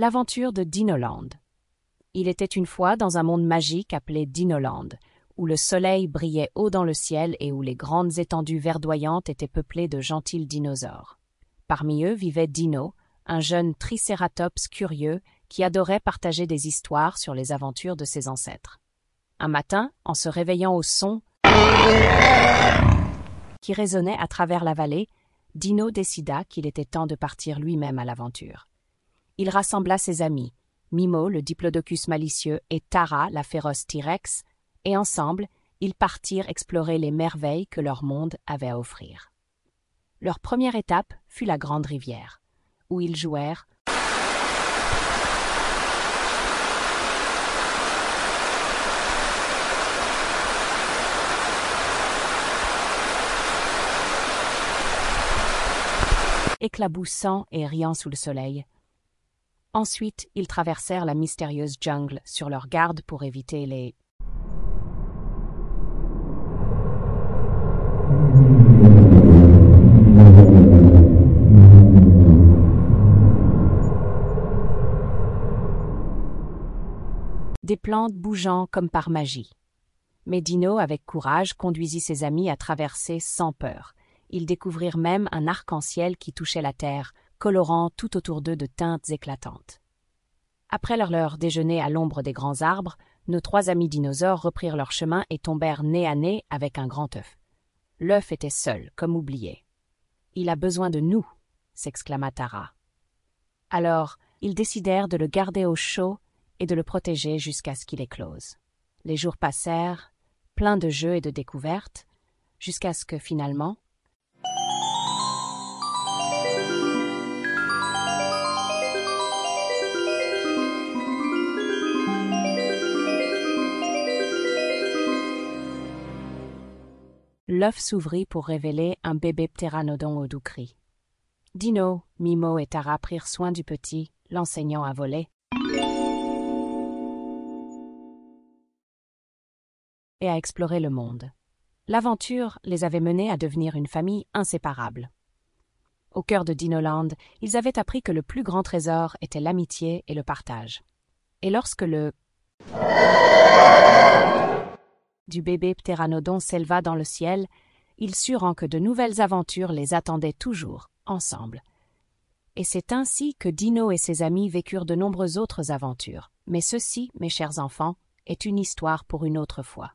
L'aventure de Dinoland. Il était une fois dans un monde magique appelé Dinoland, où le soleil brillait haut dans le ciel et où les grandes étendues verdoyantes étaient peuplées de gentils dinosaures. Parmi eux vivait Dino, un jeune tricératops curieux qui adorait partager des histoires sur les aventures de ses ancêtres. Un matin, en se réveillant au son qui résonnait à travers la vallée, Dino décida qu'il était temps de partir lui-même à l'aventure. Il rassembla ses amis, Mimo, le diplodocus malicieux, et Tara, la féroce T-Rex, et ensemble, ils partirent explorer les merveilles que leur monde avait à offrir. Leur première étape fut la Grande Rivière, où ils jouèrent éclaboussant et riant sous le soleil. Ensuite, ils traversèrent la mystérieuse jungle sur leur garde pour éviter les des plantes bougeant comme par magie. Mais Dino, avec courage, conduisit ses amis à traverser sans peur. Ils découvrirent même un arc-en-ciel qui touchait la terre, colorant tout autour d'eux de teintes éclatantes. Après leur leur déjeuner à l'ombre des grands arbres, nos trois amis dinosaures reprirent leur chemin et tombèrent nez à nez avec un grand œuf. L'œuf était seul, comme oublié. Il a besoin de nous, s'exclama Tara. Alors, ils décidèrent de le garder au chaud et de le protéger jusqu'à ce qu'il éclose. Les jours passèrent, pleins de jeux et de découvertes, jusqu'à ce que finalement, l'œuf s'ouvrit pour révéler un bébé ptéranodon au doux cri. Dino, Mimo et Tara prirent soin du petit, l'enseignant à voler. et à explorer le monde. L'aventure les avait menés à devenir une famille inséparable. Au cœur de Dinoland, ils avaient appris que le plus grand trésor était l'amitié et le partage. Et lorsque le du bébé ptéranodon s'éleva dans le ciel, ils surent que de nouvelles aventures les attendaient toujours, ensemble. Et c'est ainsi que Dino et ses amis vécurent de nombreuses autres aventures. Mais ceci, mes chers enfants, est une histoire pour une autre fois.